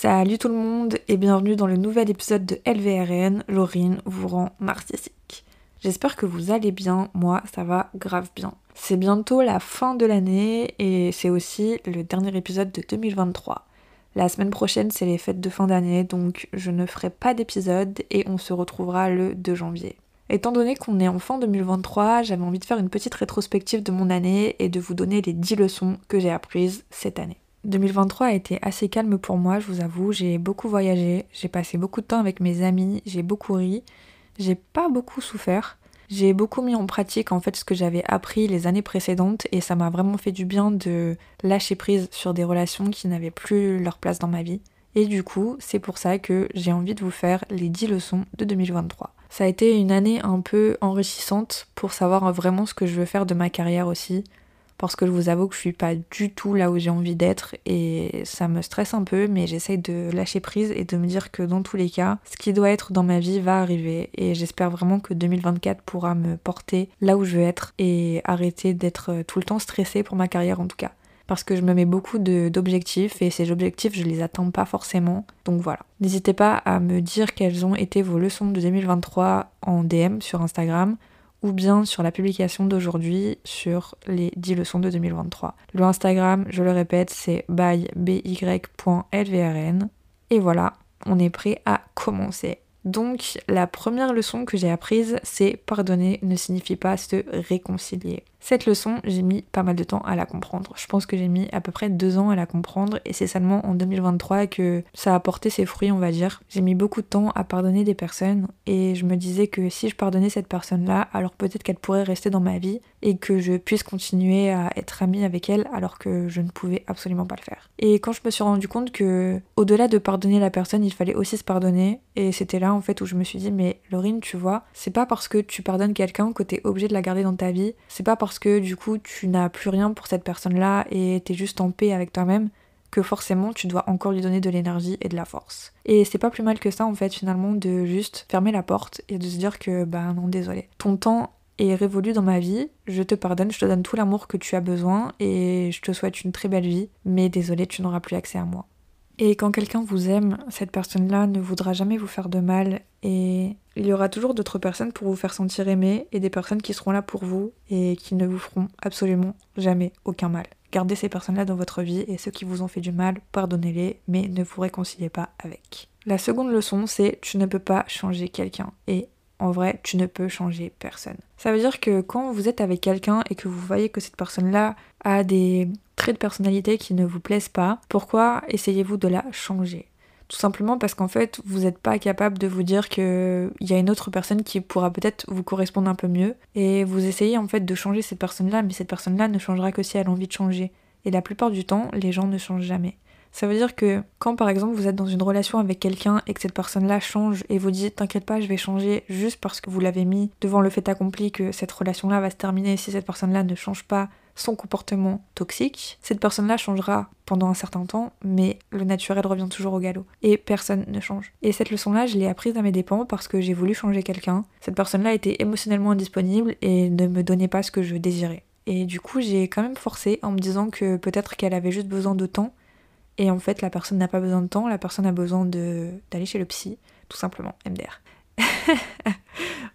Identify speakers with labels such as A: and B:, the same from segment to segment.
A: Salut tout le monde et bienvenue dans le nouvel épisode de LVRN, Laurine vous rend narcissique. J'espère que vous allez bien, moi ça va grave bien. C'est bientôt la fin de l'année et c'est aussi le dernier épisode de 2023. La semaine prochaine c'est les fêtes de fin d'année donc je ne ferai pas d'épisode et on se retrouvera le 2 janvier. Étant donné qu'on est en fin 2023, j'avais envie de faire une petite rétrospective de mon année et de vous donner les 10 leçons que j'ai apprises cette année. 2023 a été assez calme pour moi, je vous avoue. J'ai beaucoup voyagé, j'ai passé beaucoup de temps avec mes amis, j'ai beaucoup ri, j'ai pas beaucoup souffert. J'ai beaucoup mis en pratique en fait ce que j'avais appris les années précédentes et ça m'a vraiment fait du bien de lâcher prise sur des relations qui n'avaient plus leur place dans ma vie. Et du coup, c'est pour ça que j'ai envie de vous faire les 10 leçons de 2023. Ça a été une année un peu enrichissante pour savoir vraiment ce que je veux faire de ma carrière aussi. Parce que je vous avoue que je suis pas du tout là où j'ai envie d'être et ça me stresse un peu, mais j'essaye de lâcher prise et de me dire que dans tous les cas, ce qui doit être dans ma vie va arriver et j'espère vraiment que 2024 pourra me porter là où je veux être et arrêter d'être tout le temps stressée pour ma carrière en tout cas parce que je me mets beaucoup d'objectifs et ces objectifs je les atteins pas forcément. Donc voilà. N'hésitez pas à me dire quelles ont été vos leçons de 2023 en DM sur Instagram ou bien sur la publication d'aujourd'hui sur les 10 leçons de 2023. Le Instagram, je le répète, c'est by.by.lvrn. Et voilà, on est prêt à commencer. Donc la première leçon que j'ai apprise, c'est pardonner ne signifie pas se réconcilier. Cette leçon, j'ai mis pas mal de temps à la comprendre. Je pense que j'ai mis à peu près deux ans à la comprendre et c'est seulement en 2023 que ça a porté ses fruits, on va dire. J'ai mis beaucoup de temps à pardonner des personnes et je me disais que si je pardonnais cette personne-là, alors peut-être qu'elle pourrait rester dans ma vie et que je puisse continuer à être amie avec elle alors que je ne pouvais absolument pas le faire. Et quand je me suis rendu compte que au-delà de pardonner la personne, il fallait aussi se pardonner et c'était là en fait où je me suis dit mais Laurine, tu vois, c'est pas parce que tu pardonnes quelqu'un que t'es obligé de la garder dans ta vie, c'est pas parce que du coup tu n'as plus rien pour cette personne-là et t'es juste en paix avec toi-même que forcément tu dois encore lui donner de l'énergie et de la force. Et c'est pas plus mal que ça en fait finalement de juste fermer la porte et de se dire que bah non désolé. Ton temps est révolu dans ma vie, je te pardonne, je te donne tout l'amour que tu as besoin et je te souhaite une très belle vie, mais désolé tu n'auras plus accès à moi. Et quand quelqu'un vous aime, cette personne-là ne voudra jamais vous faire de mal et il y aura toujours d'autres personnes pour vous faire sentir aimé et des personnes qui seront là pour vous et qui ne vous feront absolument jamais aucun mal. Gardez ces personnes-là dans votre vie et ceux qui vous ont fait du mal, pardonnez-les, mais ne vous réconciliez pas avec. La seconde leçon, c'est tu ne peux pas changer quelqu'un et en vrai, tu ne peux changer personne. Ça veut dire que quand vous êtes avec quelqu'un et que vous voyez que cette personne-là a des de personnalité qui ne vous plaisent pas, pourquoi essayez-vous de la changer? Tout simplement parce qu'en fait, vous n'êtes pas capable de vous dire qu'il y a une autre personne qui pourra peut-être vous correspondre un peu mieux. Et vous essayez en fait de changer cette personne-là, mais cette personne-là ne changera que si elle a envie de changer. Et la plupart du temps, les gens ne changent jamais. Ça veut dire que quand par exemple vous êtes dans une relation avec quelqu'un et que cette personne-là change et vous dites t'inquiète pas je vais changer juste parce que vous l'avez mis devant le fait accompli que cette relation-là va se terminer si cette personne-là ne change pas son comportement toxique, cette personne-là changera pendant un certain temps, mais le naturel revient toujours au galop. Et personne ne change. Et cette leçon-là, je l'ai apprise à mes dépens parce que j'ai voulu changer quelqu'un. Cette personne-là était émotionnellement indisponible et ne me donnait pas ce que je désirais. Et du coup, j'ai quand même forcé en me disant que peut-être qu'elle avait juste besoin de temps et en fait, la personne n'a pas besoin de temps, la personne a besoin d'aller chez le psy, tout simplement, MDR.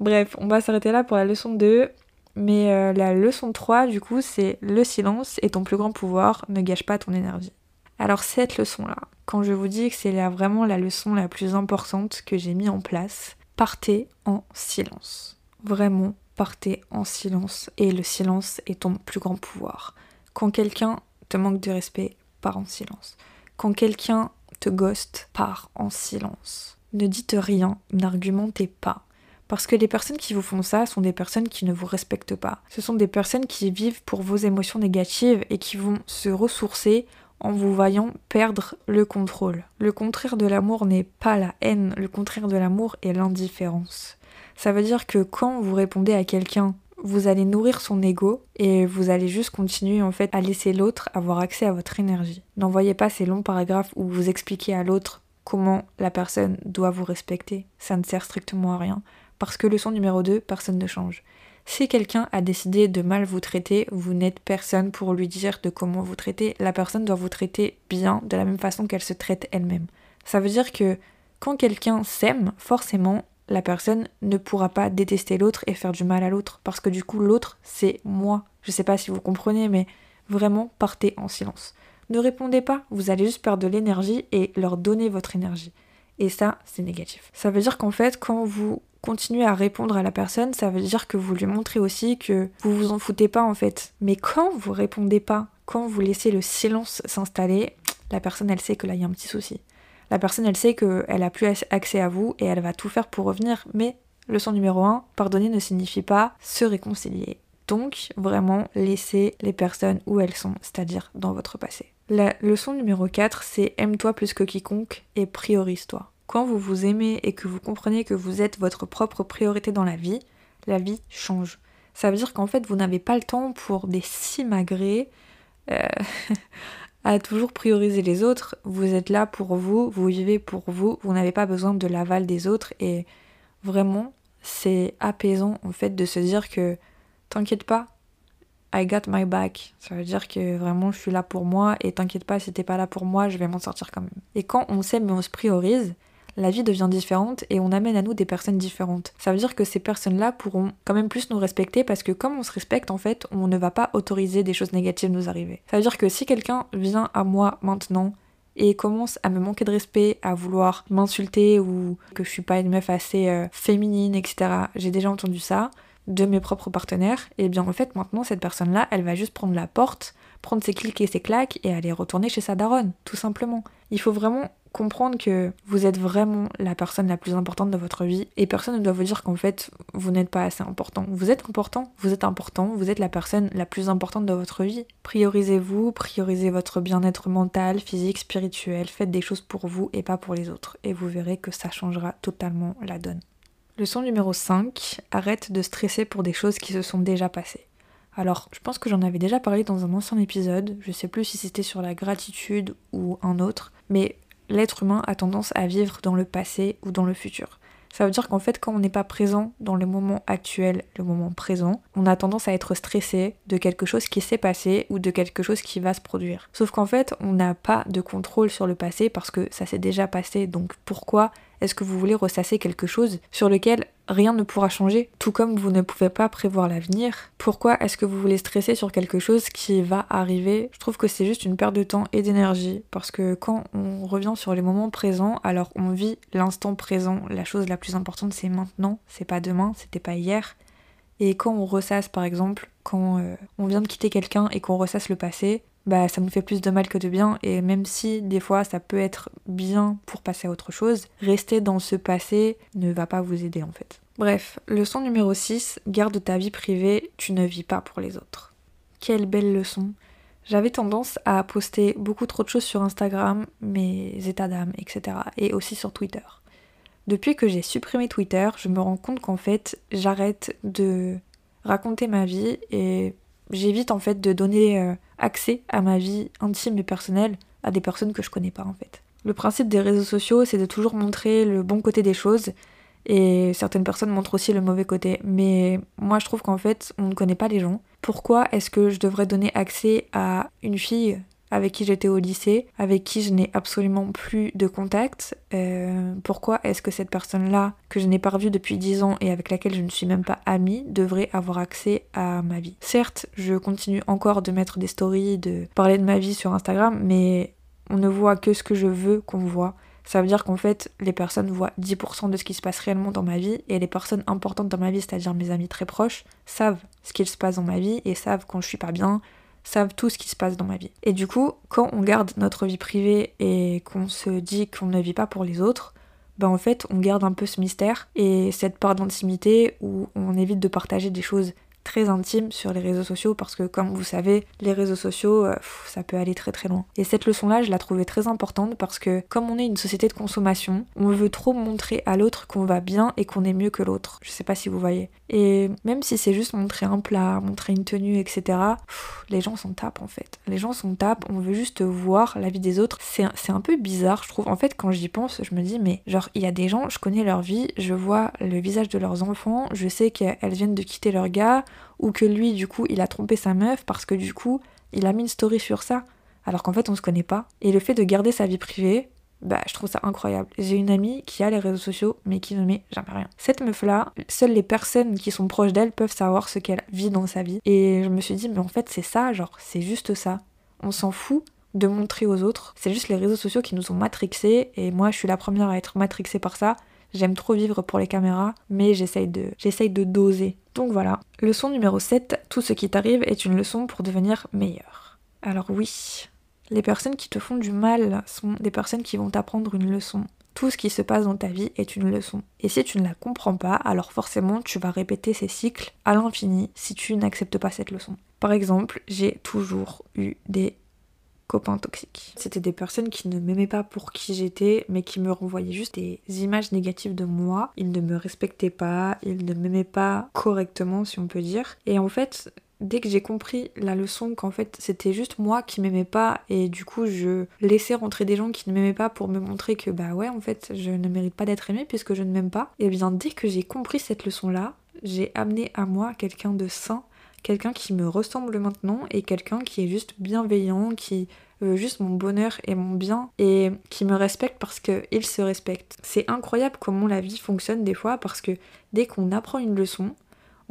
A: Bref, on va s'arrêter là pour la leçon 2. Mais euh, la leçon 3, du coup, c'est le silence est ton plus grand pouvoir, ne gâche pas ton énergie. Alors cette leçon-là, quand je vous dis que c'est vraiment la leçon la plus importante que j'ai mis en place, partez en silence. Vraiment, partez en silence. Et le silence est ton plus grand pouvoir. Quand quelqu'un te manque de respect, en silence. Quand quelqu'un te ghost, pars en silence. Ne dites rien, n'argumentez pas. Parce que les personnes qui vous font ça sont des personnes qui ne vous respectent pas. Ce sont des personnes qui vivent pour vos émotions négatives et qui vont se ressourcer en vous voyant perdre le contrôle. Le contraire de l'amour n'est pas la haine, le contraire de l'amour est l'indifférence. Ça veut dire que quand vous répondez à quelqu'un vous allez nourrir son ego et vous allez juste continuer en fait à laisser l'autre avoir accès à votre énergie. N'envoyez pas ces longs paragraphes où vous expliquez à l'autre comment la personne doit vous respecter. Ça ne sert strictement à rien. Parce que leçon numéro 2, personne ne change. Si quelqu'un a décidé de mal vous traiter, vous n'êtes personne pour lui dire de comment vous traiter. La personne doit vous traiter bien de la même façon qu'elle se traite elle-même. Ça veut dire que quand quelqu'un s'aime, forcément, la personne ne pourra pas détester l'autre et faire du mal à l'autre. Parce que du coup, l'autre, c'est moi. Je sais pas si vous comprenez, mais vraiment, partez en silence. Ne répondez pas, vous allez juste perdre de l'énergie et leur donner votre énergie. Et ça, c'est négatif. Ça veut dire qu'en fait, quand vous continuez à répondre à la personne, ça veut dire que vous lui montrez aussi que vous vous en foutez pas en fait. Mais quand vous répondez pas, quand vous laissez le silence s'installer, la personne elle sait que là il y a un petit souci. La personne elle sait qu'elle a plus accès à vous et elle va tout faire pour revenir. Mais leçon numéro 1, pardonner ne signifie pas se réconcilier. Donc vraiment laissez les personnes où elles sont, c'est-à-dire dans votre passé. La leçon numéro 4, c'est aime-toi plus que quiconque et priorise-toi. Quand vous vous aimez et que vous comprenez que vous êtes votre propre priorité dans la vie, la vie change. Ça veut dire qu'en fait, vous n'avez pas le temps pour des simagrées euh, à toujours prioriser les autres. Vous êtes là pour vous, vous vivez pour vous, vous n'avez pas besoin de l'aval des autres et vraiment, c'est apaisant en fait de se dire que t'inquiète pas, I got my back. Ça veut dire que vraiment je suis là pour moi et t'inquiète pas, si t'es pas là pour moi, je vais m'en sortir quand même. Et quand on s'aime et on se priorise, la vie devient différente et on amène à nous des personnes différentes. Ça veut dire que ces personnes-là pourront quand même plus nous respecter parce que comme on se respecte, en fait, on ne va pas autoriser des choses négatives nous arriver. Ça veut dire que si quelqu'un vient à moi maintenant et commence à me manquer de respect, à vouloir m'insulter ou que je suis pas une meuf assez euh, féminine, etc. J'ai déjà entendu ça de mes propres partenaires, et bien en fait maintenant cette personne-là, elle va juste prendre la porte, prendre ses clics et ses claques et aller retourner chez sa daronne, tout simplement. Il faut vraiment comprendre que vous êtes vraiment la personne la plus importante de votre vie et personne ne doit vous dire qu'en fait vous n'êtes pas assez important. Vous êtes important, vous êtes important, vous êtes la personne la plus importante de votre vie. Priorisez-vous, priorisez votre bien-être mental, physique, spirituel, faites des choses pour vous et pas pour les autres et vous verrez que ça changera totalement la donne. Leçon numéro 5, arrête de stresser pour des choses qui se sont déjà passées. Alors, je pense que j'en avais déjà parlé dans un ancien épisode, je sais plus si c'était sur la gratitude ou un autre, mais l'être humain a tendance à vivre dans le passé ou dans le futur. Ça veut dire qu'en fait, quand on n'est pas présent dans le moment actuel, le moment présent, on a tendance à être stressé de quelque chose qui s'est passé ou de quelque chose qui va se produire. Sauf qu'en fait, on n'a pas de contrôle sur le passé parce que ça s'est déjà passé. Donc pourquoi est-ce que vous voulez ressasser quelque chose sur lequel rien ne pourra changer Tout comme vous ne pouvez pas prévoir l'avenir, pourquoi est-ce que vous voulez stresser sur quelque chose qui va arriver? Je trouve que c'est juste une perte de temps et d'énergie parce que quand on revient sur les moments présents, alors on vit l'instant présent. La chose la plus importante c'est maintenant, c'est pas demain, c'était pas hier. Et quand on ressasse par exemple, quand euh, on vient de quitter quelqu'un et qu'on ressasse le passé, bah ça nous fait plus de mal que de bien et même si des fois ça peut être bien pour passer à autre chose, rester dans ce passé ne va pas vous aider en fait. Bref, leçon numéro 6, garde ta vie privée, tu ne vis pas pour les autres. Quelle belle leçon. J'avais tendance à poster beaucoup trop de choses sur Instagram, mes états d'âme, etc. et aussi sur Twitter. Depuis que j'ai supprimé Twitter, je me rends compte qu'en fait, j'arrête de raconter ma vie et j'évite en fait de donner euh, accès à ma vie intime et personnelle à des personnes que je connais pas en fait. Le principe des réseaux sociaux, c'est de toujours montrer le bon côté des choses et certaines personnes montrent aussi le mauvais côté. Mais moi, je trouve qu'en fait, on ne connaît pas les gens. Pourquoi est-ce que je devrais donner accès à une fille avec qui j'étais au lycée, avec qui je n'ai absolument plus de contact. Euh, pourquoi est-ce que cette personne-là, que je n'ai pas revue depuis 10 ans et avec laquelle je ne suis même pas amie, devrait avoir accès à ma vie? Certes, je continue encore de mettre des stories, de parler de ma vie sur Instagram, mais on ne voit que ce que je veux qu'on voit. Ça veut dire qu'en fait, les personnes voient 10% de ce qui se passe réellement dans ma vie et les personnes importantes dans ma vie, c'est-à-dire mes amis très proches, savent ce qu'il se passe dans ma vie et savent quand je suis pas bien, savent tout ce qui se passe dans ma vie. Et du coup, quand on garde notre vie privée et qu'on se dit qu'on ne vit pas pour les autres, ben en fait, on garde un peu ce mystère et cette part d'intimité où on évite de partager des choses très intime sur les réseaux sociaux parce que comme vous savez, les réseaux sociaux, euh, ça peut aller très très loin. Et cette leçon-là, je la trouvais très importante parce que comme on est une société de consommation, on veut trop montrer à l'autre qu'on va bien et qu'on est mieux que l'autre. Je sais pas si vous voyez. Et même si c'est juste montrer un plat, montrer une tenue, etc., les gens s'en tapent en fait. Les gens s'en tapent, on veut juste voir la vie des autres. C'est un peu bizarre, je trouve. En fait, quand j'y pense, je me dis, mais genre, il y a des gens, je connais leur vie, je vois le visage de leurs enfants, je sais qu'elles viennent de quitter leur gars, ou que lui, du coup, il a trompé sa meuf parce que du coup, il a mis une story sur ça, alors qu'en fait, on se connaît pas. Et le fait de garder sa vie privée, bah je trouve ça incroyable. J'ai une amie qui a les réseaux sociaux mais qui ne met jamais rien. Cette meuf là, seules les personnes qui sont proches d'elle peuvent savoir ce qu'elle vit dans sa vie. Et je me suis dit mais en fait c'est ça, genre c'est juste ça. On s'en fout de montrer aux autres. C'est juste les réseaux sociaux qui nous ont matrixés et moi je suis la première à être matrixée par ça. J'aime trop vivre pour les caméras, mais j'essaye de, de doser. Donc voilà. Leçon numéro 7, tout ce qui t'arrive est une leçon pour devenir meilleur. Alors oui, les personnes qui te font du mal sont des personnes qui vont t'apprendre une leçon. Tout ce qui se passe dans ta vie est une leçon. Et si tu ne la comprends pas, alors forcément tu vas répéter ces cycles à l'infini si tu n'acceptes pas cette leçon. Par exemple, j'ai toujours eu des copains toxiques. C'était des personnes qui ne m'aimaient pas pour qui j'étais, mais qui me renvoyaient juste des images négatives de moi. Ils ne me respectaient pas, ils ne m'aimaient pas correctement, si on peut dire. Et en fait, dès que j'ai compris la leçon qu'en fait c'était juste moi qui m'aimais pas et du coup je laissais rentrer des gens qui ne m'aimaient pas pour me montrer que bah ouais en fait je ne mérite pas d'être aimée puisque je ne m'aime pas, et bien dès que j'ai compris cette leçon là, j'ai amené à moi quelqu'un de sain, quelqu'un qui me ressemble maintenant et quelqu'un qui est juste bienveillant, qui veut juste mon bonheur et mon bien et qui me respecte parce qu'il se respecte. C'est incroyable comment la vie fonctionne des fois parce que dès qu'on apprend une leçon,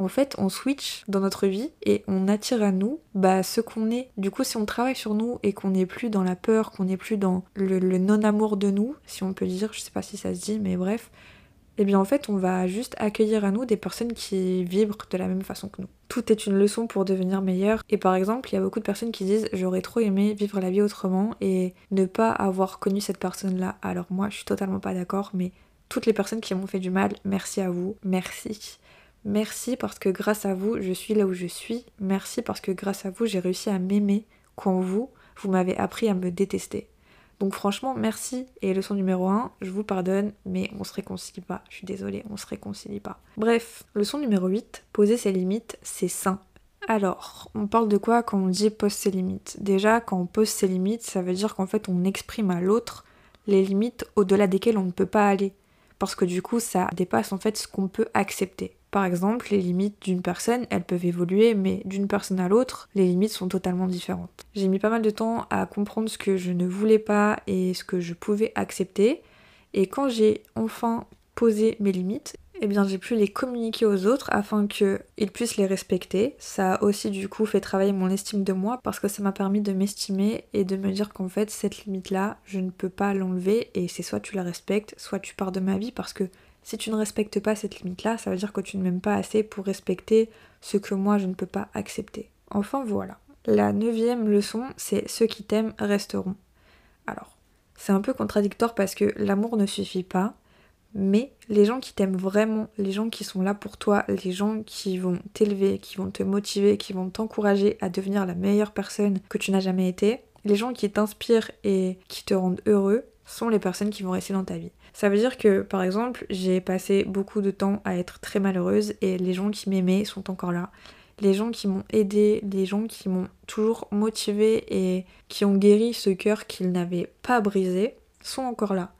A: en fait, on switch dans notre vie et on attire à nous bah, ce qu'on est. Du coup, si on travaille sur nous et qu'on n'est plus dans la peur, qu'on n'est plus dans le, non-amour de nous, si on peut dire, je sais pas si ça se dit, mais bref, eh bien en fait, on va juste accueillir à nous des personnes qui vibrent de la même façon que nous. Tout est une leçon pour devenir meilleur. Et par exemple, il y a beaucoup de personnes qui disent j'aurais trop aimé vivre la vie autrement et ne pas avoir connu cette personne-là. Alors moi, je suis totalement pas d'accord, mais toutes les personnes qui m'ont fait du mal, merci à vous, merci. Merci parce que grâce à vous, je suis là où je suis. Merci parce que grâce à vous, j'ai réussi à m'aimer quand vous, vous m'avez appris à me détester. Donc franchement, merci. Et leçon numéro 1, je vous pardonne, mais on se réconcilie pas. Je suis désolée, on se réconcilie pas. Bref, leçon numéro 8, poser ses limites, c'est sain. Alors, on parle de quoi quand on dit pose ses limites? Déjà, quand on pose ses limites, ça veut dire qu'en fait on exprime à l'autre les limites au-delà desquelles on ne peut pas aller. Parce que du coup, ça dépasse en fait ce qu'on peut accepter. Par exemple, les limites d'une personne, elles peuvent évoluer, mais d'une personne à l'autre, les limites sont totalement différentes. J'ai mis pas mal de temps à comprendre ce que je ne voulais pas et ce que je pouvais accepter. Et quand j'ai enfin posé mes limites, eh bien j'ai pu les communiquer aux autres afin qu'ils puissent les respecter. Ça a aussi du coup fait travailler mon estime de moi parce que ça m'a permis de m'estimer et de me dire qu'en fait cette limite là, je ne peux pas l'enlever et c'est soit tu la respectes, soit tu pars de ma vie parce que si tu ne respectes pas cette limite-là, ça veut dire que tu ne m'aimes pas assez pour respecter ce que moi je ne peux pas accepter. Enfin voilà. La neuvième leçon, c'est ceux qui t'aiment resteront. Alors, c'est un peu contradictoire parce que l'amour ne suffit pas, mais les gens qui t'aiment vraiment, les gens qui sont là pour toi, les gens qui vont t'élever, qui vont te motiver, qui vont t'encourager à devenir la meilleure personne que tu n'as jamais été, les gens qui t'inspirent et qui te rendent heureux, sont les personnes qui vont rester dans ta vie. Ça veut dire que, par exemple, j'ai passé beaucoup de temps à être très malheureuse et les gens qui m'aimaient sont encore là. Les gens qui m'ont aidé, les gens qui m'ont toujours motivée et qui ont guéri ce cœur qu'ils n'avaient pas brisé sont encore là.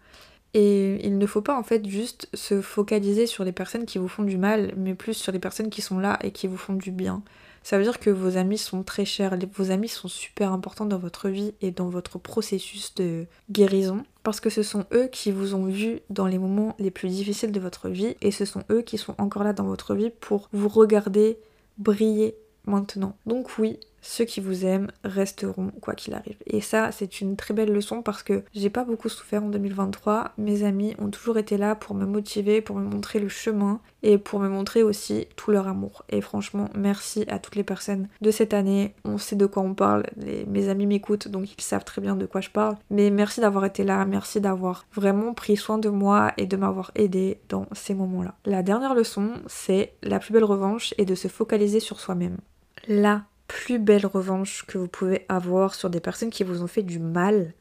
A: Et il ne faut pas en fait juste se focaliser sur les personnes qui vous font du mal, mais plus sur les personnes qui sont là et qui vous font du bien. Ça veut dire que vos amis sont très chers, vos amis sont super importants dans votre vie et dans votre processus de guérison parce que ce sont eux qui vous ont vu dans les moments les plus difficiles de votre vie et ce sont eux qui sont encore là dans votre vie pour vous regarder briller maintenant. Donc oui, ceux qui vous aiment resteront quoi qu'il arrive. Et ça, c'est une très belle leçon parce que j'ai pas beaucoup souffert en 2023. Mes amis ont toujours été là pour me motiver, pour me montrer le chemin et pour me montrer aussi tout leur amour. Et franchement, merci à toutes les personnes de cette année. On sait de quoi on parle. mes amis m'écoutent donc ils savent très bien de quoi je parle. Mais merci d'avoir été là, merci d'avoir vraiment pris soin de moi et de m'avoir aidé dans ces moments-là. La dernière leçon, c'est la plus belle revanche et de se focaliser sur soi-même. Là, plus belle revanche que vous pouvez avoir sur des personnes qui vous ont fait du mal,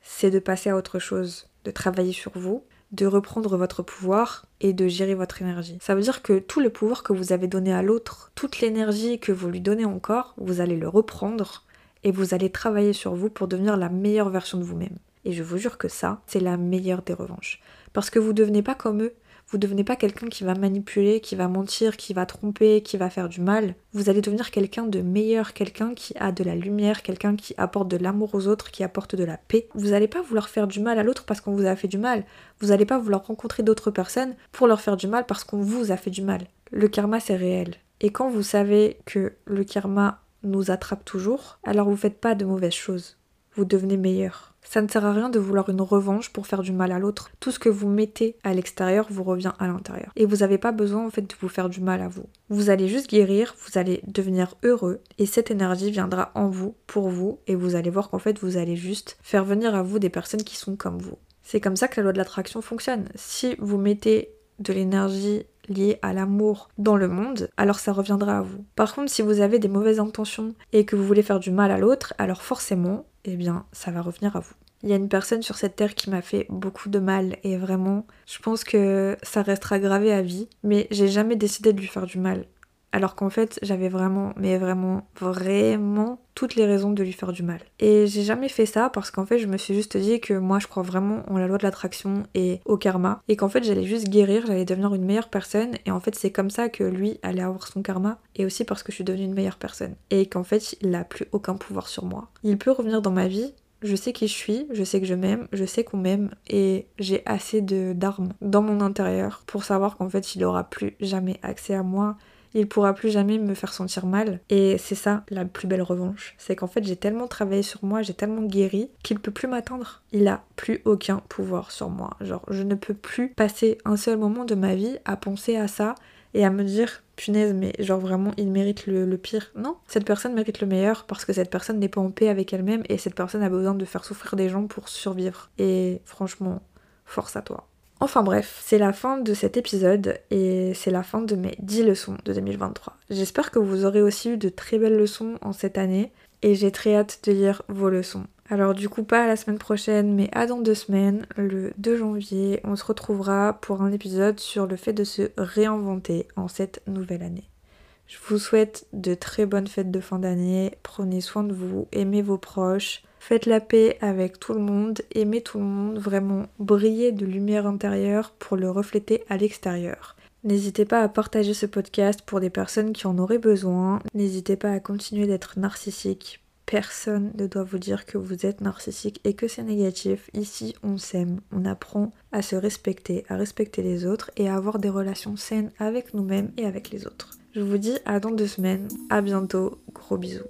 A: c'est de passer à autre chose, de travailler sur vous, de reprendre votre pouvoir et de gérer votre énergie. Ça veut dire que tout le pouvoir que vous avez donné à l'autre, toute l'énergie que vous lui donnez encore, vous allez le reprendre et vous allez travailler sur vous pour devenir la meilleure version de vous-même. Et je vous jure que ça, c'est la meilleure des revanches. Parce que vous devenez pas comme eux, Vous devenez pas quelqu'un qui va manipuler, qui va mentir, qui va tromper, qui va faire du mal. Vous allez devenir quelqu'un de meilleur, quelqu'un qui a de la lumière, quelqu'un qui apporte de l'amour aux autres, qui apporte de la paix. Vous n'allez pas vouloir faire du mal à l'autre parce qu'on vous a fait du mal. Vous n'allez pas vouloir rencontrer d'autres personnes pour leur faire du mal parce qu'on vous a fait du mal. Le karma, c'est réel. Et quand vous savez que le karma nous attrape toujours, alors vous faites pas de mauvaises choses. Vous devenez meilleur. Ça ne sert à rien de vouloir une revanche pour faire du mal à l'autre. Tout ce que vous mettez à l'extérieur vous revient à l'intérieur. Et vous n'avez pas besoin en fait de vous faire du mal à vous. Vous allez juste guérir, vous allez devenir heureux et cette énergie viendra en vous, pour vous, et vous allez voir qu'en fait vous allez juste faire venir à vous des personnes qui sont comme vous. C'est comme ça que la loi de l'attraction fonctionne. Si vous mettez de l'énergie liée à l'amour dans le monde, alors ça reviendra à vous. Par contre, si vous avez des mauvaises intentions et que vous voulez faire du mal à l'autre, alors forcément, eh bien, ça va revenir à vous. Il y a une personne sur cette terre qui m'a fait beaucoup de mal et vraiment, je pense que ça restera gravé à vie, mais j'ai jamais décidé de lui faire du mal. Alors qu'en fait, j'avais vraiment, mais vraiment, vraiment toutes les raisons de lui faire du mal. Et j'ai jamais fait ça parce qu'en fait, je me suis juste dit que moi, je crois vraiment en la loi de l'attraction et au karma. Et qu'en fait, j'allais juste guérir, j'allais devenir une meilleure personne. Et en fait, c'est comme ça que lui allait avoir son karma. Et aussi parce que je suis devenue une meilleure personne. Et qu'en fait, il n'a plus aucun pouvoir sur moi. Il peut revenir dans ma vie, je sais qui je suis, je sais que je m'aime, je sais qu'on m'aime et j'ai assez de d'armes dans mon intérieur pour savoir qu'en fait il aura plus jamais accès à moi, il pourra plus jamais me faire sentir mal. Et c'est ça la plus belle revanche. C'est qu'en fait j'ai tellement travaillé sur moi, j'ai tellement guéri qu'il peut plus m'atteindre. Il a plus aucun pouvoir sur moi. Genre je ne peux plus passer un seul moment de ma vie à penser à ça et à me dire punaise mais genre vraiment il mérite le, le, pire. Non, cette personne mérite le meilleur parce que cette personne n'est pas en paix avec elle-même et cette personne a besoin de faire souffrir des gens pour survivre. Et franchement, force à toi. Enfin bref, c'est la fin de cet épisode et c'est la fin de mes 10 leçons de 2023. J'espère que vous aurez aussi eu de très belles leçons en cette année et j'ai très hâte de lire vos leçons. Alors du coup pas la semaine prochaine mais à dans deux semaines, le 2 janvier, on se retrouvera pour un épisode sur le fait de se réinventer en cette nouvelle année. Je vous souhaite de très bonnes fêtes de fin d'année, prenez soin de vous, aimez vos proches, Faites la paix avec tout le monde, aimez tout le monde, vraiment brillez de lumière intérieure pour le refléter à l'extérieur. N'hésitez pas à partager ce podcast pour des personnes qui en auraient besoin. N'hésitez pas à continuer d'être narcissique. Personne ne doit vous dire que vous êtes narcissique et que c'est négatif. Ici, on s'aime, on apprend à se respecter, à respecter les autres et à avoir des relations saines avec nous-mêmes et avec les autres. Je vous dis à dans deux semaines. À bientôt. Gros bisous.